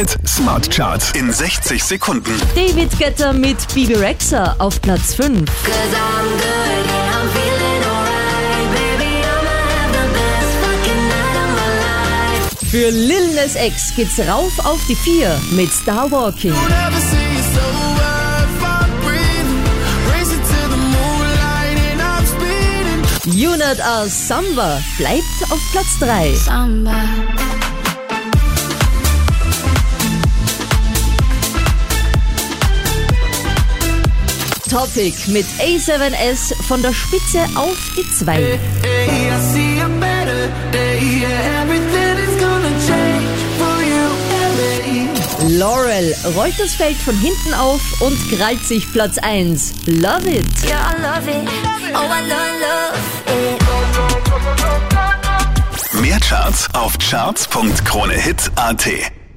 Hit Smart Charts in 60 Sekunden. David Guetta mit Bibi Rexa auf Platz 5. Cause I'm good, yeah, I'm feeling alright. Baby, I'ma have the best fucking night of my life. Für Lil Nas X geht's rauf auf die 4 mit Star Walking. Unit aus Samba bleibt auf Platz 3. Samba. Topic mit A7S von der Spitze auf die 2. Hey, I see a better day. Yeah, everything is gonna change for you and me. Laurel rollt das Feld von hinten auf und krallt sich Platz 1. Love it. Yeah, I love it. Oh, I love, love it. Mehr Charts auf charts.kronehit.at.